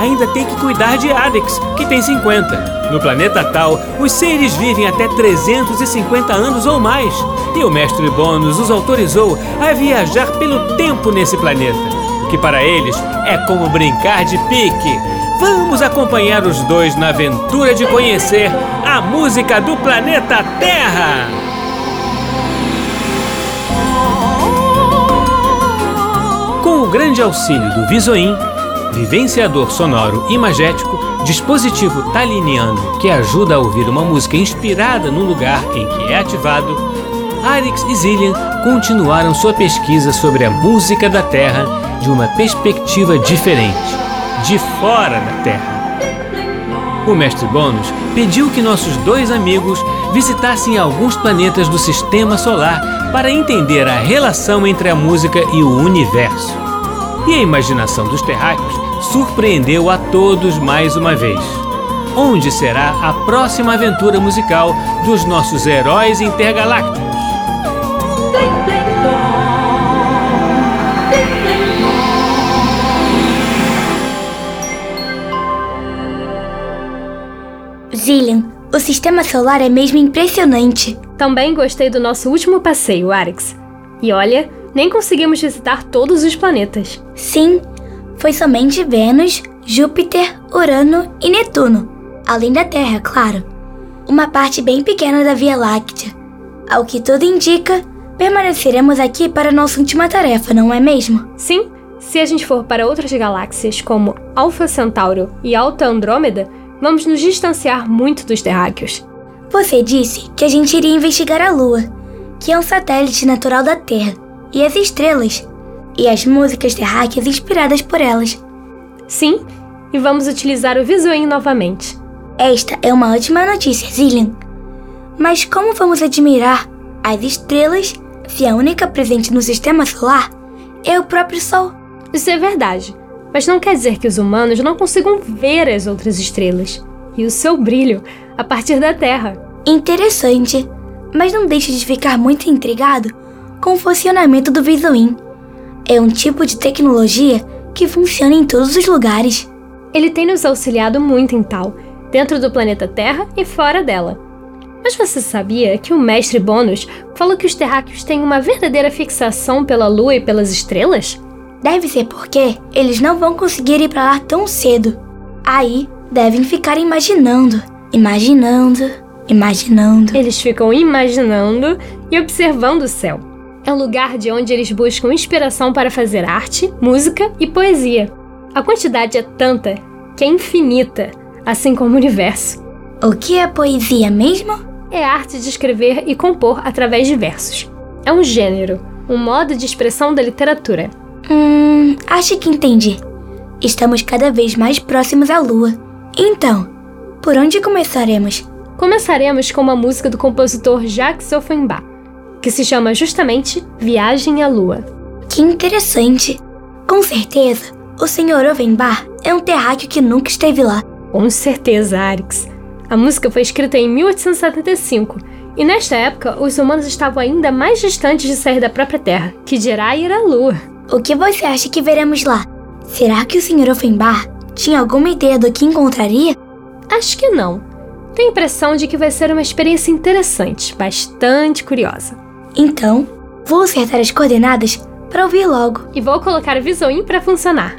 ainda tem que cuidar de Adex, que tem 50. No planeta Tal, os seres vivem até 350 anos ou mais, e o mestre Bônus os autorizou a viajar pelo tempo nesse planeta, o que para eles é como brincar de pique. Vamos acompanhar os dois na aventura de conhecer a música do planeta Terra! Com o grande auxílio do Visoin, vivenciador sonoro imagético, dispositivo taliniano que ajuda a ouvir uma música inspirada no lugar em que é ativado, Arix e Zillian continuaram sua pesquisa sobre a música da Terra de uma perspectiva diferente, de fora da Terra. O mestre Bônus pediu que nossos dois amigos visitassem alguns planetas do sistema solar para entender a relação entre a música e o universo. E a imaginação dos terráqueos surpreendeu a todos mais uma vez. Onde será a próxima aventura musical dos nossos heróis intergalácticos? Zillian, o sistema solar é mesmo impressionante. Também gostei do nosso último passeio, Arix. E olha, nem conseguimos visitar todos os planetas. Sim, foi somente Vênus, Júpiter, Urano e Netuno, além da Terra, claro. Uma parte bem pequena da Via Láctea. Ao que tudo indica, permaneceremos aqui para nossa última tarefa, não é mesmo? Sim, se a gente for para outras galáxias como Alpha Centauro e Alta Andrômeda, vamos nos distanciar muito dos terráqueos. Você disse que a gente iria investigar a Lua, que é um satélite natural da Terra, e as estrelas, e as músicas terráqueas inspiradas por elas. Sim, e vamos utilizar o Visuin novamente. Esta é uma ótima notícia, Zillian. Mas como vamos admirar as estrelas se a única presente no sistema solar é o próprio Sol? Isso é verdade, mas não quer dizer que os humanos não consigam ver as outras estrelas e o seu brilho a partir da Terra. Interessante, mas não deixe de ficar muito intrigado com o funcionamento do Visuin. É um tipo de tecnologia que funciona em todos os lugares. Ele tem nos auxiliado muito em tal, dentro do planeta Terra e fora dela. Mas você sabia que o mestre Bônus falou que os terráqueos têm uma verdadeira fixação pela Lua e pelas estrelas? Deve ser porque eles não vão conseguir ir para lá tão cedo. Aí devem ficar imaginando, imaginando, imaginando. Eles ficam imaginando e observando o céu. É um lugar de onde eles buscam inspiração para fazer arte, música e poesia. A quantidade é tanta que é infinita, assim como o universo. O que é poesia mesmo? É a arte de escrever e compor através de versos. É um gênero, um modo de expressão da literatura. Hum, acho que entendi. Estamos cada vez mais próximos à Lua. Então, por onde começaremos? Começaremos com uma música do compositor Jacques Offenbach, que se chama justamente Viagem à Lua. Que interessante. Com certeza, o Sr. Offenbach é um terráqueo que nunca esteve lá. Com certeza, Arix. A música foi escrita em 1875 e nesta época os humanos estavam ainda mais distantes de sair da própria Terra, que dirá ir à Lua. O que você acha que veremos lá? Será que o Sr. Offenbach tinha alguma ideia do que encontraria? Acho que não. Tenho a impressão de que vai ser uma experiência interessante, bastante curiosa. Então, vou acertar as coordenadas para ouvir logo. E vou colocar o Visuin para funcionar.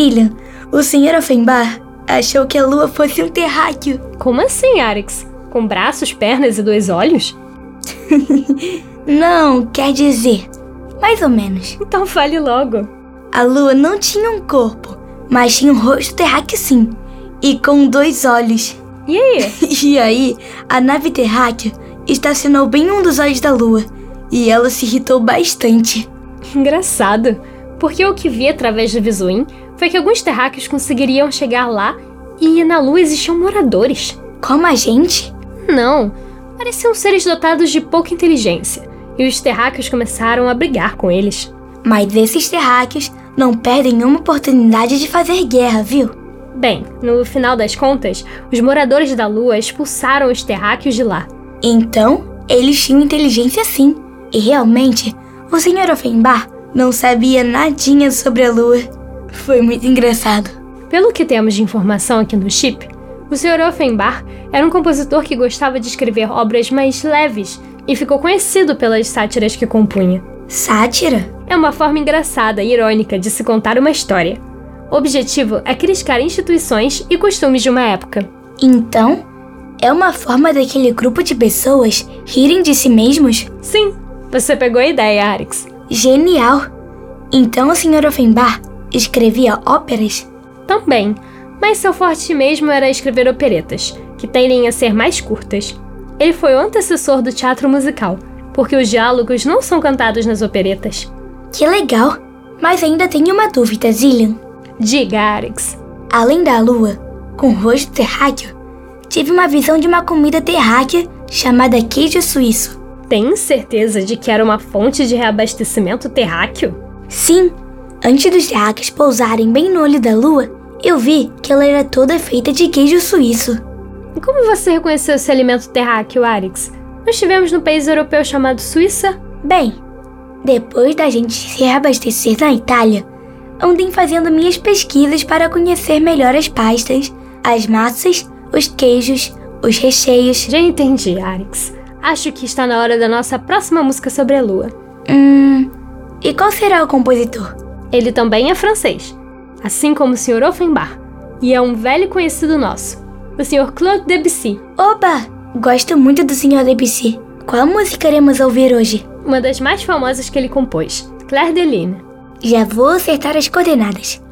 Zillian, o Sr. Offenbar achou que a lua fosse um terráqueo. Como assim, Arix? Com braços, pernas e dois olhos? Não, quer dizer, mais ou menos. Então fale logo. A lua não tinha um corpo, mas tinha um rosto terráqueo sim, e com dois olhos. E aí? E aí, a nave terráquea estacionou bem em um dos olhos da lua, e ela se irritou bastante. Engraçado, porque o que vi através do Visuim foi que alguns terráqueos conseguiriam chegar lá e na lua existiam moradores. Como a gente? Não, pareciam seres dotados de pouca inteligência, e os terráqueos começaram a brigar com eles. Mas esses terráqueos não perdem uma oportunidade de fazer guerra, viu? Bem, no final das contas, os moradores da Lua expulsaram os terráqueos de lá. Então, eles tinham inteligência sim. E realmente, o Sr. Offenbar não sabia nadinha sobre a Lua. Foi muito engraçado. Pelo que temos de informação aqui no chip, o Sr. Offenbar era um compositor que gostava de escrever obras mais leves e ficou conhecido pelas sátiras que compunha. Sátira? É uma forma engraçada e irônica de se contar uma história. O objetivo é criticar instituições e costumes de uma época. Então, é uma forma daquele grupo de pessoas rirem de si mesmos? Sim, você pegou a ideia, Arix. Genial! Então o Sr. Offenbar escrevia óperas? Também, mas seu forte mesmo era escrever operetas, que tendem a ser mais curtas. Ele foi o antecessor do teatro musical, porque os diálogos não são cantados nas operetas. Que legal! Mas ainda tenho uma dúvida, Zillian. Diga, Arix. Além da lua, com rosto terráqueo, tive uma visão de uma comida terráquea chamada queijo suíço. Tem certeza de que era uma fonte de reabastecimento terráqueo? Sim, antes dos terráqueos pousarem bem no olho da lua, eu vi que ela era toda feita de queijo suíço. E como você reconheceu esse alimento terráqueo, Arix? Nós estivemos no país europeu chamado Suíça? Bem, depois da gente se reabastecer na Itália, andei fazendo minhas pesquisas para conhecer melhor as pastas, as massas, os queijos, os recheios. Já entendi, Arix. Acho que está na hora da nossa próxima música sobre a lua. Hum. E qual será o compositor? Ele também é francês, assim como o Sr. Offenbach, e é um velho conhecido nosso, o Sr. Claude Debussy. Oba! Gosto muito do Sr. Debussy. Qual música iremos ouvir hoje? Uma das mais famosas que ele compôs, Claire de Lune. Já vou acertar as coordenadas.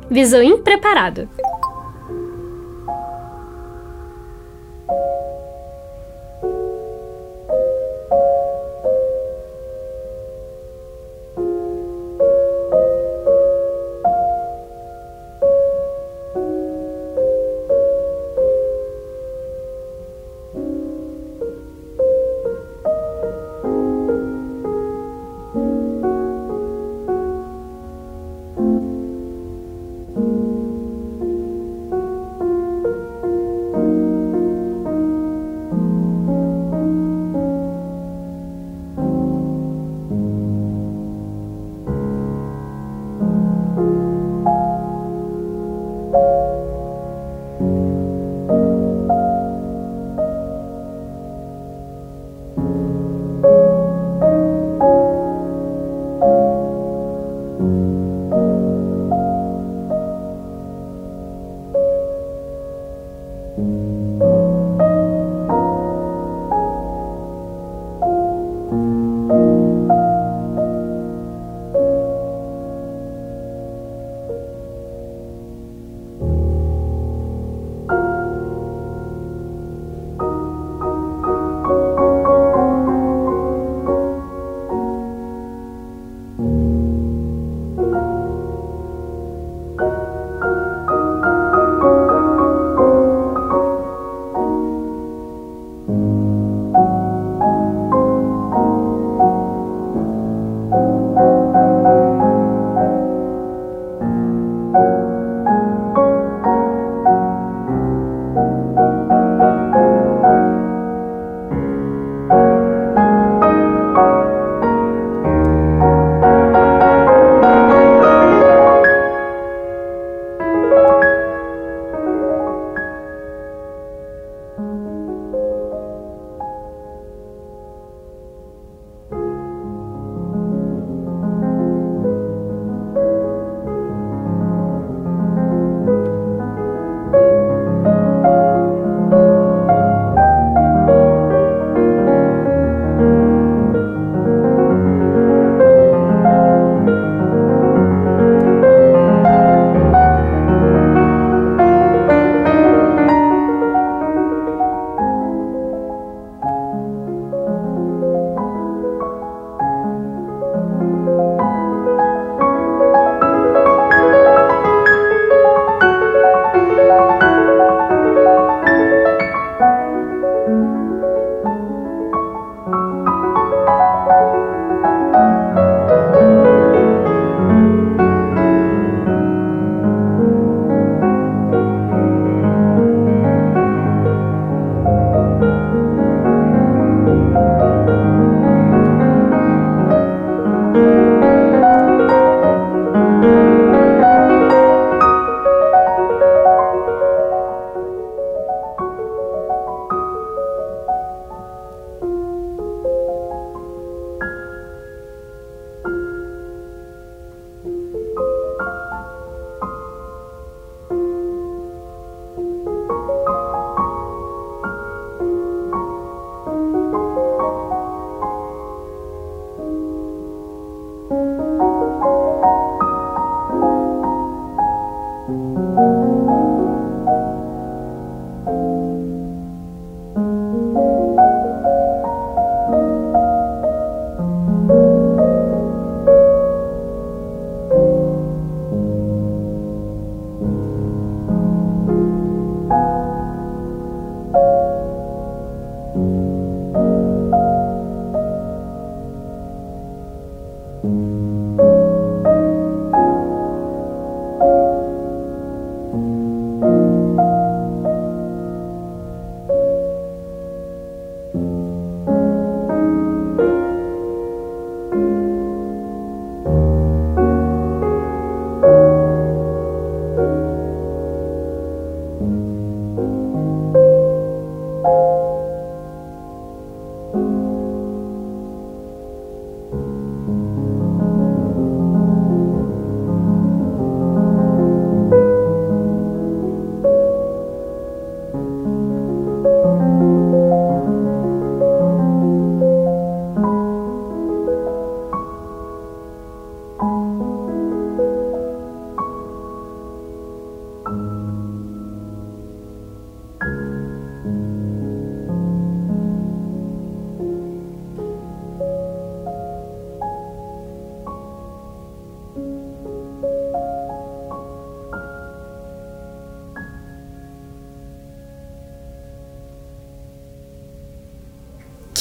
Visoim preparado.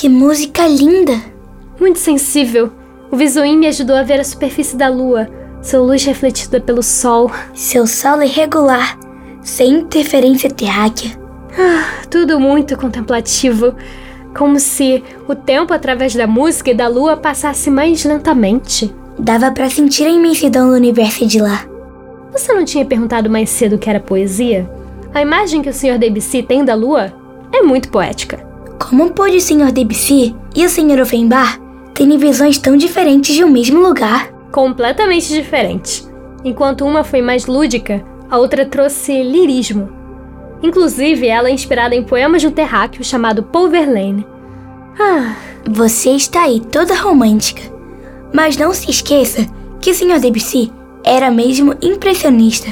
Que música linda! Muito sensível. O Visuim me ajudou a ver a superfície da lua, sua luz refletida pelo sol. Seu solo irregular, sem interferência terráquea. Ah, tudo muito contemplativo. Como se o tempo através da música e da lua passasse mais lentamente. Dava para sentir a imensidão do universo de lá. Você não tinha perguntado mais cedo o que era poesia? A imagem que o Sr. Debussy tem da lua é muito poética. Como pode o Sr. Debussy e o Sr. Offenbach terem visões tão diferentes de um mesmo lugar? Completamente diferentes. Enquanto uma foi mais lúdica, a outra trouxe lirismo. Inclusive, ela é inspirada em poemas de um terráqueo chamado Paul Verlaine. Ah, você está aí toda romântica. Mas não se esqueça que o Sr. Debussy era mesmo impressionista.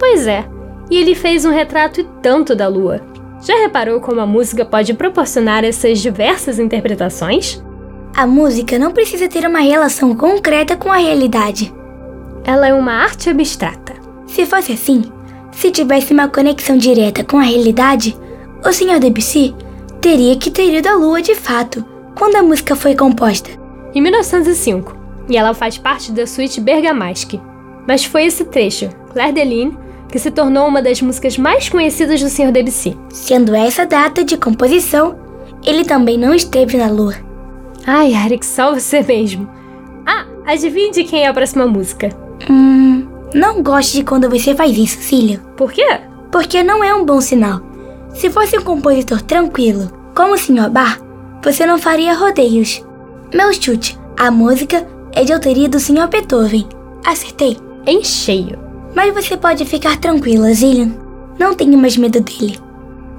Pois é, e ele fez um retrato e tanto da lua. Já reparou como a música pode proporcionar essas diversas interpretações? A música não precisa ter uma relação concreta com a realidade. Ela é uma arte abstrata. Se fosse assim, se tivesse uma conexão direta com a realidade, o Sr. Debussy teria que ter ido à lua de fato, quando a música foi composta. Em 1905, e ela faz parte da suíte Bergamasque. Mas foi esse trecho, Claire de Lune, que se tornou uma das músicas mais conhecidas do Sr. Debussy. Sendo essa data de composição, ele também não esteve na lua. Ai, Eric, só você mesmo. Ah, adivinhe de quem é a próxima música? Hum, não gosto de quando você faz isso, Cílio. Por quê? Porque não é um bom sinal. Se fosse um compositor tranquilo, como o Sr. Bar, você não faria rodeios. Meu chute, a música é de autoria do Sr. Beethoven. Acertei? Em cheio. Mas você pode ficar tranquila, Zillian. Não tenho mais medo dele.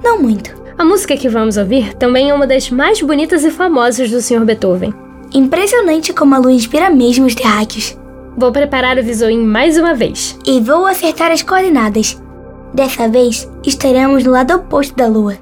Não muito. A música que vamos ouvir também é uma das mais bonitas e famosas do Sr. Beethoven. Impressionante como a lua inspira mesmo os terráqueos. Vou preparar o visoim mais uma vez. E vou acertar as coordenadas. Dessa vez, estaremos no lado oposto da lua.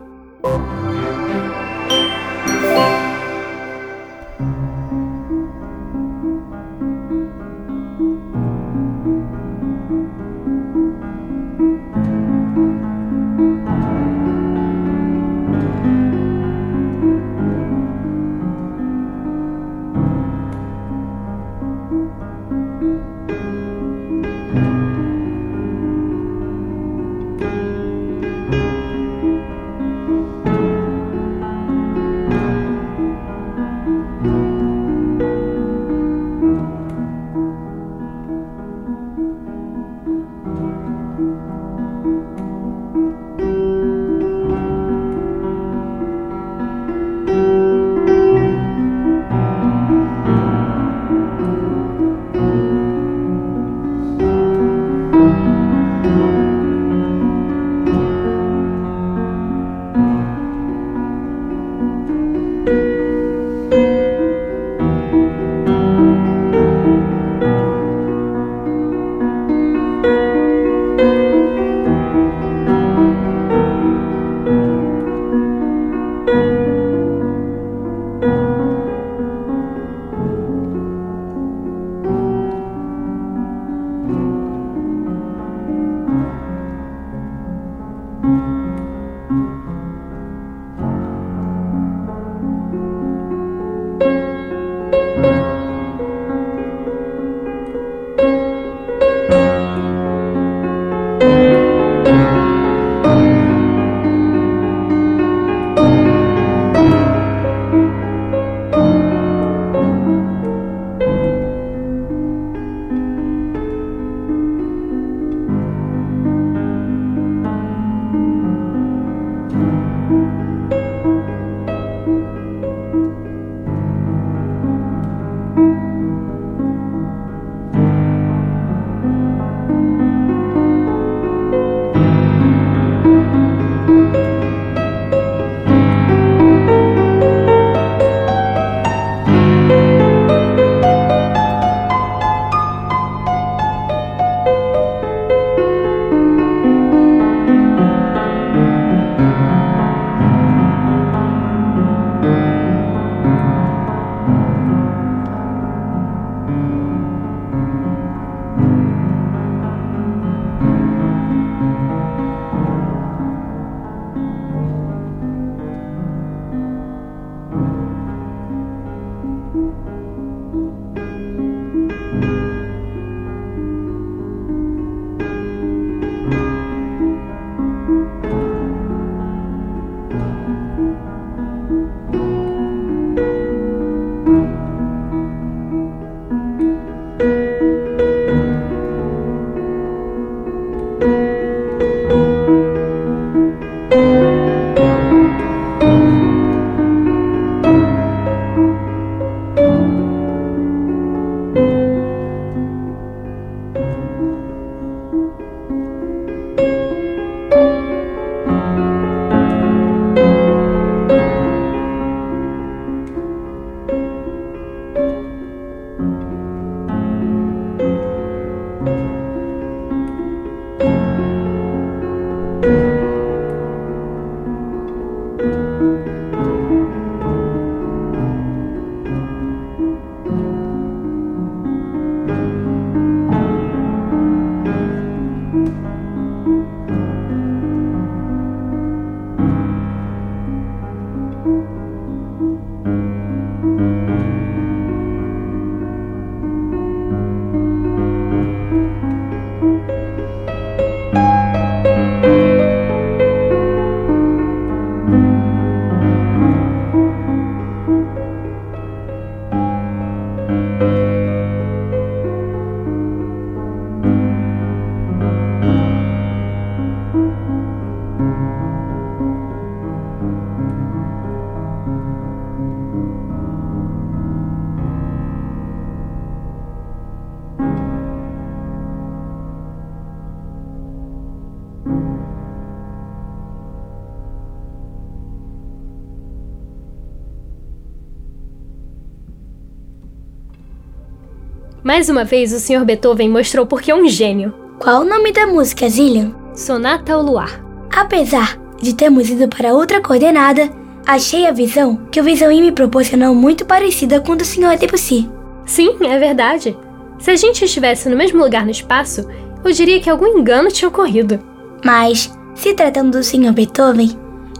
Mais uma vez, o Sr. Beethoven mostrou por que é um gênio. Qual o nome da música, Zillian? Sonata ao Luar. Apesar de termos ido para outra coordenada, achei a visão que o Visão me proporcionou muito parecida com a do Sr. Debussy. Sim, é verdade. Se a gente estivesse no mesmo lugar no espaço, eu diria que algum engano tinha ocorrido. Mas, se tratando do Sr. Beethoven,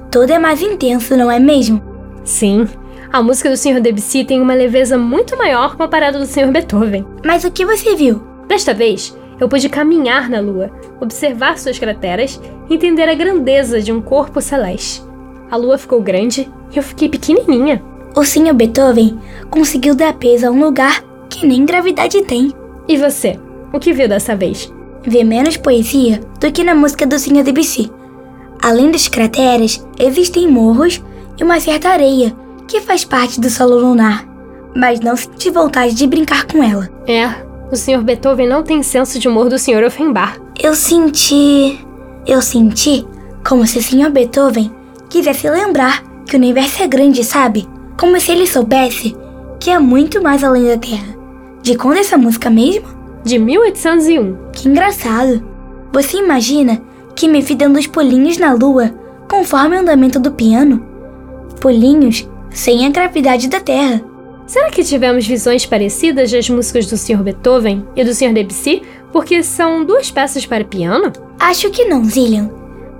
tudo é mais intenso, não é mesmo? Sim, a música do Sr. Debussy tem uma leveza muito maior comparada do Sr. Beethoven. Mas o que você viu? Desta vez, eu pude caminhar na Lua, observar suas crateras e entender a grandeza de um corpo celeste. A Lua ficou grande e eu fiquei pequenininha. O Sr. Beethoven conseguiu dar peso a um lugar que nem gravidade tem. E você? O que viu dessa vez? Vê menos poesia do que na música do Sr. Debussy. Além das crateras, existem morros e uma certa areia que faz parte do solo lunar, mas não senti vontade de brincar com ela. É, o Sr. Beethoven não tem senso de humor do Sr. Offenbach. Eu senti. Eu senti como se o Sr. Beethoven quisesse lembrar que o universo é grande, sabe? Como se ele soubesse que é muito mais além da Terra. De quando é essa música mesmo? De 1801. Que engraçado. Você imagina que me vi dando os pulinhos na lua conforme o andamento do piano? Pulinhos sem a gravidade da Terra. Será que tivemos visões parecidas das músicas do Sr. Beethoven e do Sr. Debussy, porque são duas peças para piano? Acho que não, Zillian.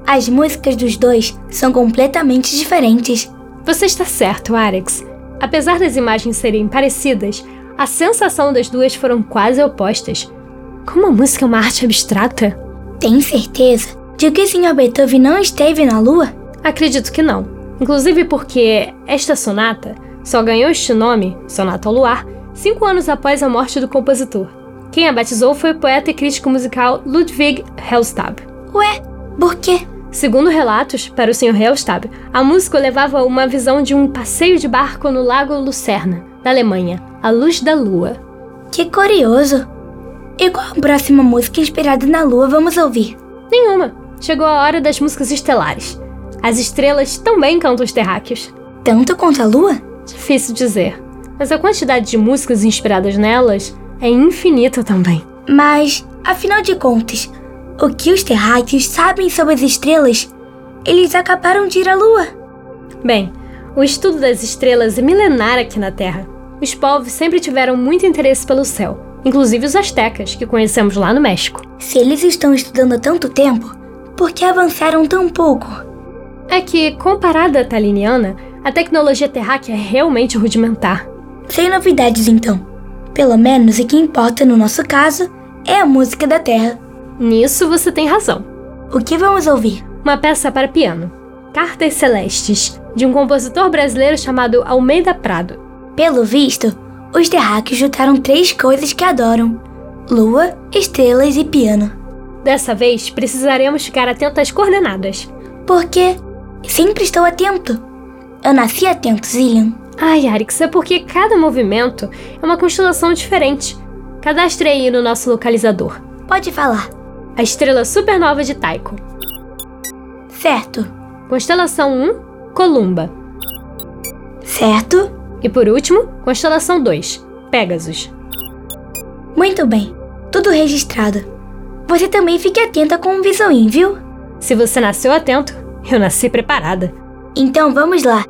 As músicas dos dois são completamente diferentes. Você está certo, Alex. Apesar das imagens serem parecidas, a sensação das duas foram quase opostas. Como a música é uma arte abstrata? Tem certeza de que o Sr. Beethoven não esteve na Lua? Acredito que não. Inclusive porque esta sonata só ganhou este nome, Sonata ao Luar, cinco anos após a morte do compositor. Quem a batizou foi o poeta e crítico musical Ludwig Hellstab. Ué, por quê? Segundo relatos, para o Sr. Hellstab, a música levava uma visão de um passeio de barco no Lago Lucerna, na Alemanha, à luz da lua. Que curioso! E qual a próxima música inspirada na lua vamos ouvir? Nenhuma. Chegou a hora das músicas estelares. As estrelas também cantam os terráqueos. Tanto quanto a lua? Difícil dizer. Mas a quantidade de músicas inspiradas nelas é infinita também. Mas, afinal de contas, o que os terráqueos sabem sobre as estrelas? Eles acabaram de ir à lua. Bem, o estudo das estrelas é milenar aqui na Terra. Os povos sempre tiveram muito interesse pelo céu, inclusive os astecas, que conhecemos lá no México. Se eles estão estudando há tanto tempo, por que avançaram tão pouco? É que, comparada à taliniana, a tecnologia terráquea é realmente rudimentar. Sem novidades, então. Pelo menos o que importa no nosso caso é a música da Terra. Nisso você tem razão. O que vamos ouvir? Uma peça para piano. Cartas Celestes, de um compositor brasileiro chamado Almeida Prado. Pelo visto, os terráqueos juntaram três coisas que adoram: lua, estrelas e piano. Dessa vez, precisaremos ficar atentos às coordenadas. Por quê? Sempre estou atento. Eu nasci atento, Zillian. Ai, Arix, é porque cada movimento é uma constelação diferente. Cadastre aí no nosso localizador. Pode falar. A estrela supernova de Tycho. Certo. Constelação 1, Columba. Certo. E por último, constelação 2, Pegasus. Muito bem. Tudo registrado. Você também fique atenta com o visuim, viu? Se você nasceu atento, eu nasci preparada. Então vamos lá.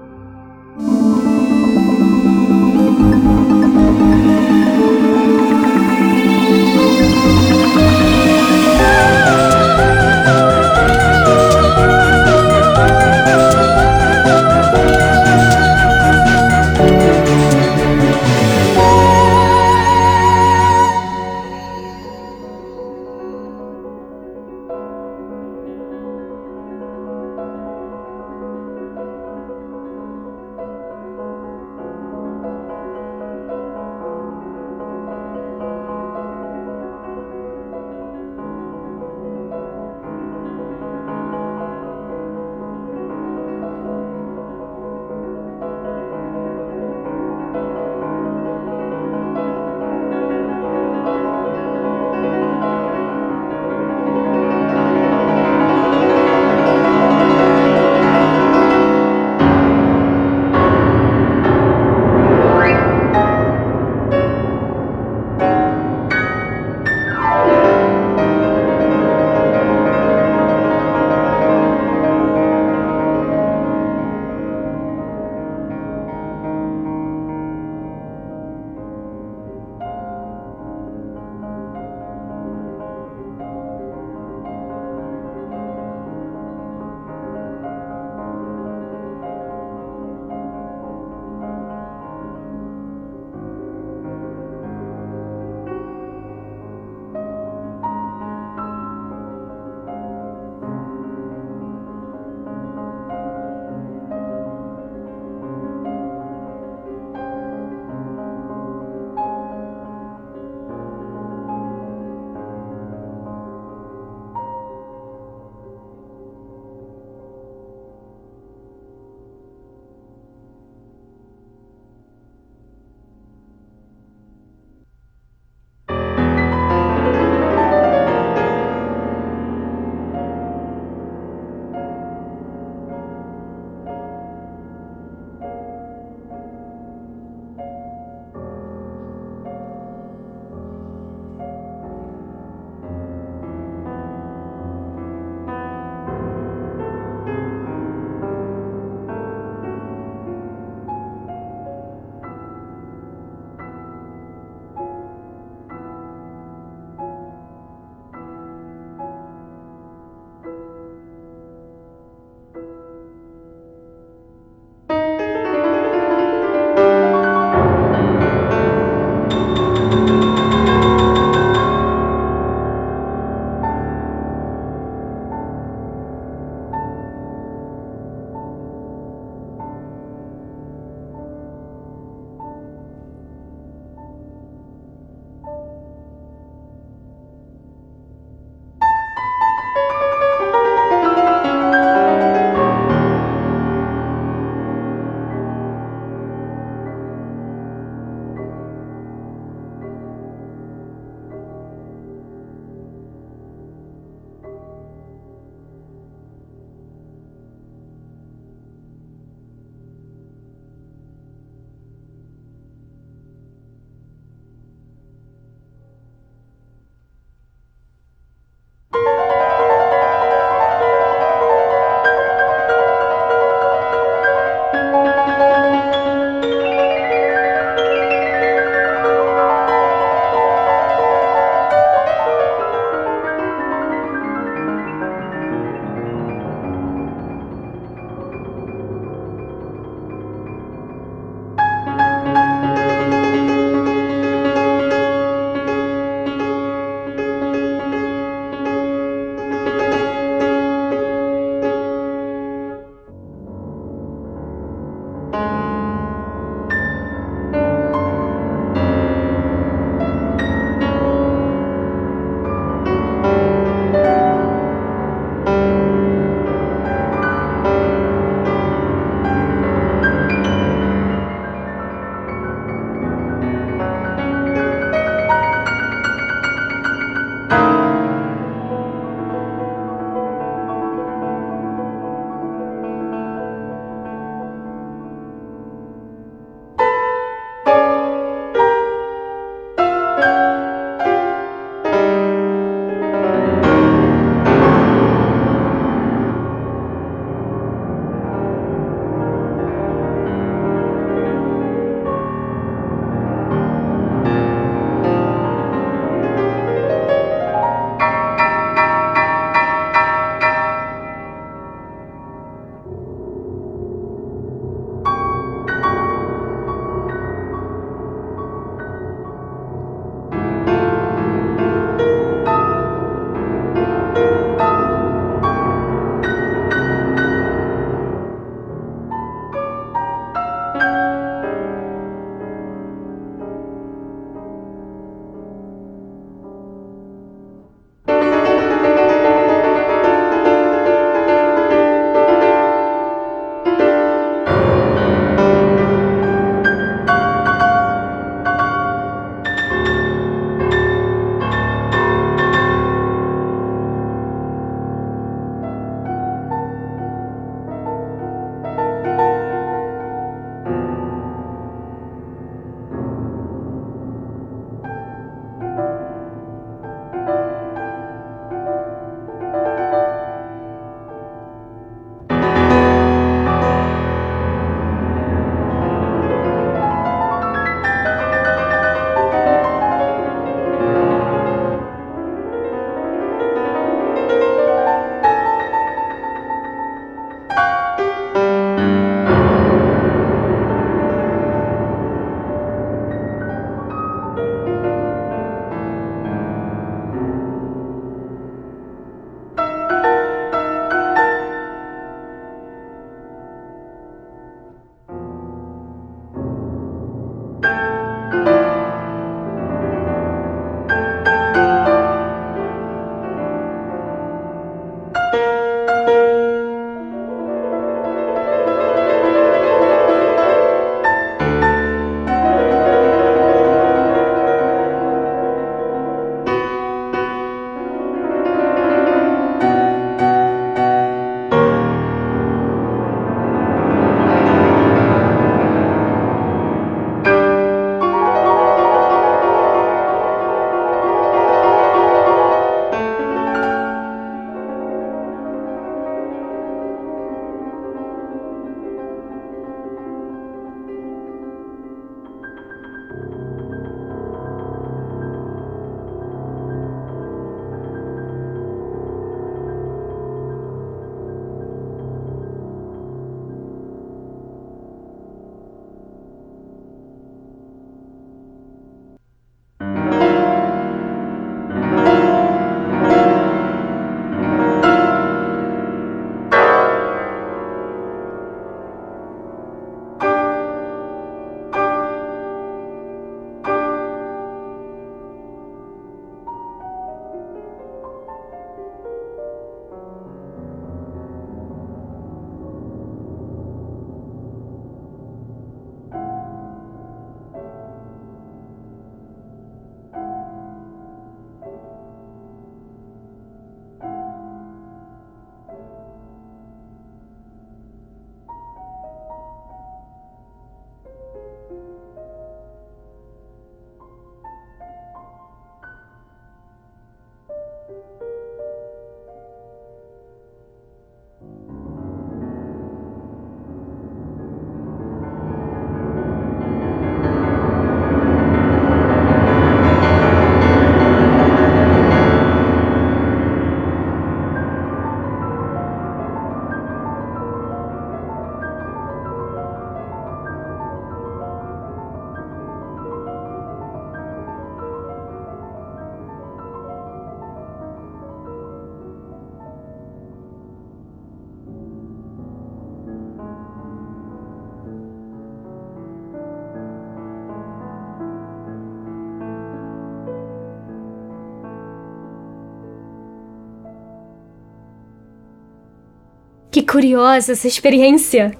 Curiosa essa experiência!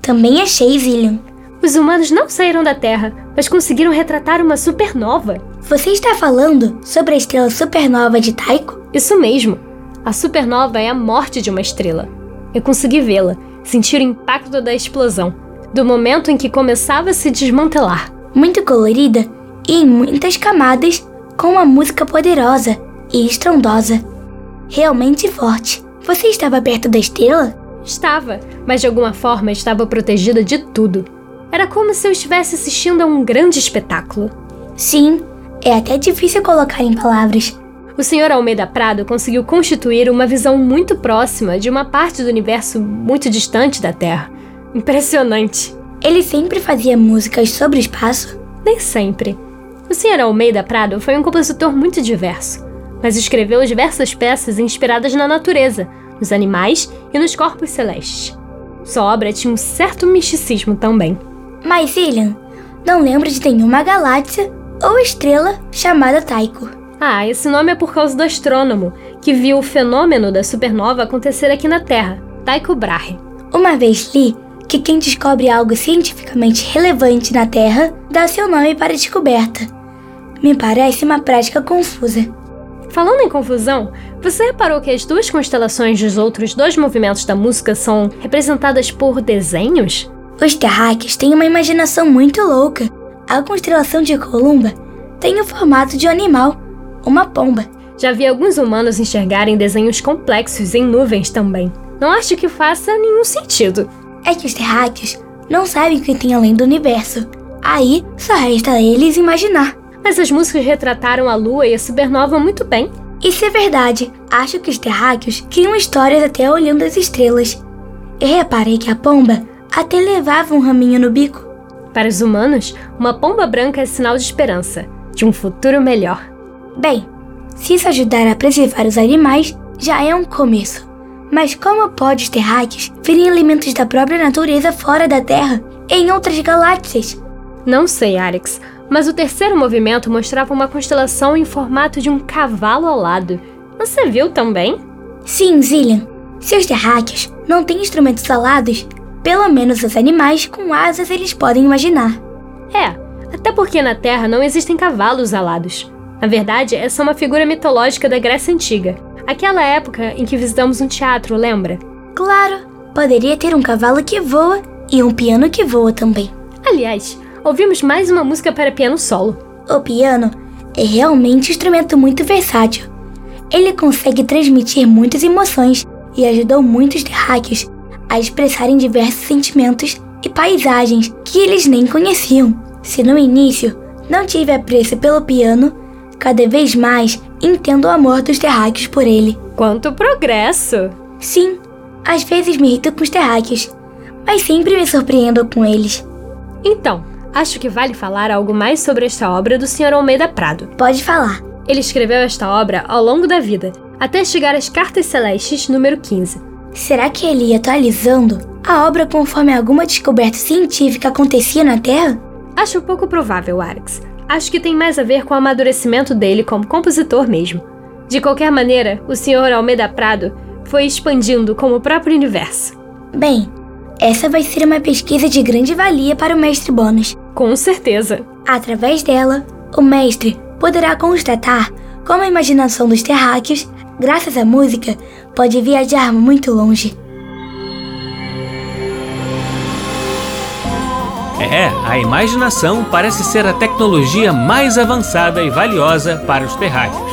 Também achei, Zillion. Os humanos não saíram da Terra, mas conseguiram retratar uma supernova. Você está falando sobre a estrela supernova de Tycho? Isso mesmo. A supernova é a morte de uma estrela. Eu consegui vê-la, sentir o impacto da explosão, do momento em que começava a se desmantelar. Muito colorida e em muitas camadas, com uma música poderosa e estrondosa. Realmente forte. Você estava perto da estrela? Estava, mas de alguma forma estava protegida de tudo. Era como se eu estivesse assistindo a um grande espetáculo. Sim, é até difícil colocar em palavras. O Sr. Almeida Prado conseguiu constituir uma visão muito próxima de uma parte do universo muito distante da Terra. Impressionante. Ele sempre fazia músicas sobre o espaço? Nem sempre. O Sr. Almeida Prado foi um compositor muito diverso, mas escreveu diversas peças inspiradas na natureza, nos animais e nos corpos celestes. Sua obra tinha um certo misticismo também. Mas, Ilian, não lembro de nenhuma galáxia ou estrela chamada Tycho. Ah, esse nome é por causa do astrônomo, que viu o fenômeno da supernova acontecer aqui na Terra, Tycho Brahe. Uma vez li que quem descobre algo cientificamente relevante na Terra dá seu nome para a descoberta. Me parece uma prática confusa. Falando em confusão, você reparou que as duas constelações dos outros dois movimentos da música são representadas por desenhos? Os terráqueos têm uma imaginação muito louca. A constelação de Columba tem o formato de um animal, uma pomba. Já vi alguns humanos enxergarem desenhos complexos em nuvens também. Não acho que faça nenhum sentido. É que os terráqueos não sabem o que tem além do universo. Aí só resta a eles imaginar. Mas as músicas retrataram a lua e a supernova muito bem. Isso é verdade. Acho que os terráqueos criam histórias até olhando as estrelas. E reparei que a pomba até levava um raminho no bico. Para os humanos, uma pomba branca é sinal de esperança, de um futuro melhor. Bem, se isso ajudar a preservar os animais, já é um começo. Mas como pode os terráqueos verem elementos da própria natureza fora da Terra, em outras galáxias? Não sei, Alex, mas o terceiro movimento mostrava uma constelação em formato de um cavalo alado. Você viu também? Sim, Zillian. Se os terráqueos não têm instrumentos alados, pelo menos os animais com asas eles podem imaginar. É, até porque na Terra não existem cavalos alados. Na verdade, essa é uma figura mitológica da Grécia Antiga. Aquela época em que visitamos um teatro, lembra? Claro, poderia ter um cavalo que voa e um piano que voa também. Aliás, ouvimos mais uma música para piano solo. O piano é realmente um instrumento muito versátil. Ele consegue transmitir muitas emoções e ajudou muitos terráqueos a expressarem diversos sentimentos e paisagens que eles nem conheciam. Se no início não tive apreço pelo piano, cada vez mais entendo o amor dos terráqueos por ele. Quanto progresso! Sim, às vezes me irrito com os terráqueos, mas sempre me surpreendo com eles. Então, acho que vale falar algo mais sobre esta obra do Sr. Almeida Prado. Pode falar. Ele escreveu esta obra ao longo da vida, até chegar às Cartas Celestes número 15. Será que ele ia atualizando a obra conforme alguma descoberta científica acontecia na Terra? Acho pouco provável, Alex. Acho que tem mais a ver com o amadurecimento dele como compositor mesmo. De qualquer maneira, o Sr. Almeida Prado foi expandindo como o próprio universo. Bem, essa vai ser uma pesquisa de grande valia para o mestre Bônus. Com certeza. Através dela, o mestre poderá constatar como a imaginação dos terráqueos graças à música, pode viajar muito longe. É, a imaginação parece ser a tecnologia mais avançada e valiosa para os terráqueos.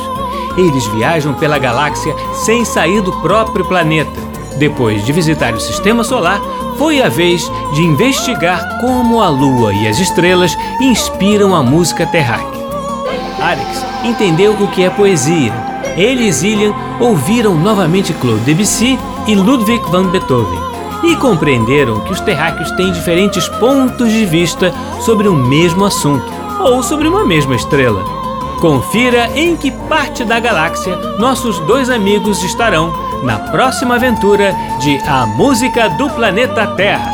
Eles viajam pela galáxia sem sair do próprio planeta. Depois de visitar o sistema solar, foi a vez de investigar como a Lua e as estrelas inspiram a música terráquea. Alex entendeu o que é poesia ele e Zillian ouviram novamente Claude Debussy e Ludwig van Beethoven e compreenderam que os terráqueos têm diferentes pontos de vista sobre o mesmo assunto ou sobre uma mesma estrela. Confira em que parte da galáxia nossos dois amigos estarão na próxima aventura de A Música do Planeta Terra.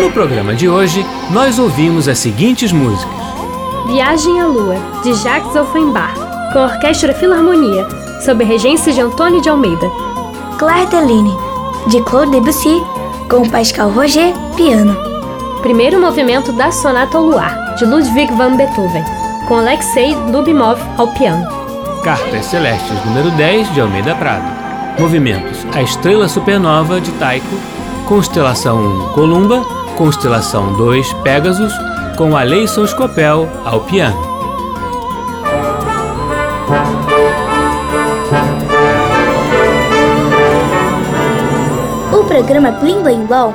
No programa de hoje, nós ouvimos as seguintes músicas. Viagem à Lua, de Jacques Offenbach, com a Orquestra Filarmonia, sob a regência de Antônio de Almeida. Claire Deline, de Claude Debussy, com Pascal Roger, piano. Primeiro movimento da Sonata ao Luar, de Ludwig van Beethoven, com Alexei Lubimov ao piano. Cartas Celestes número 10, de Almeida Prado. Movimentos A Estrela Supernova, de Taiko, Constelação 1, Columba, Constelação 2, Pegasus, com Aleison Scopel ao piano. O programa Blim Blim Blom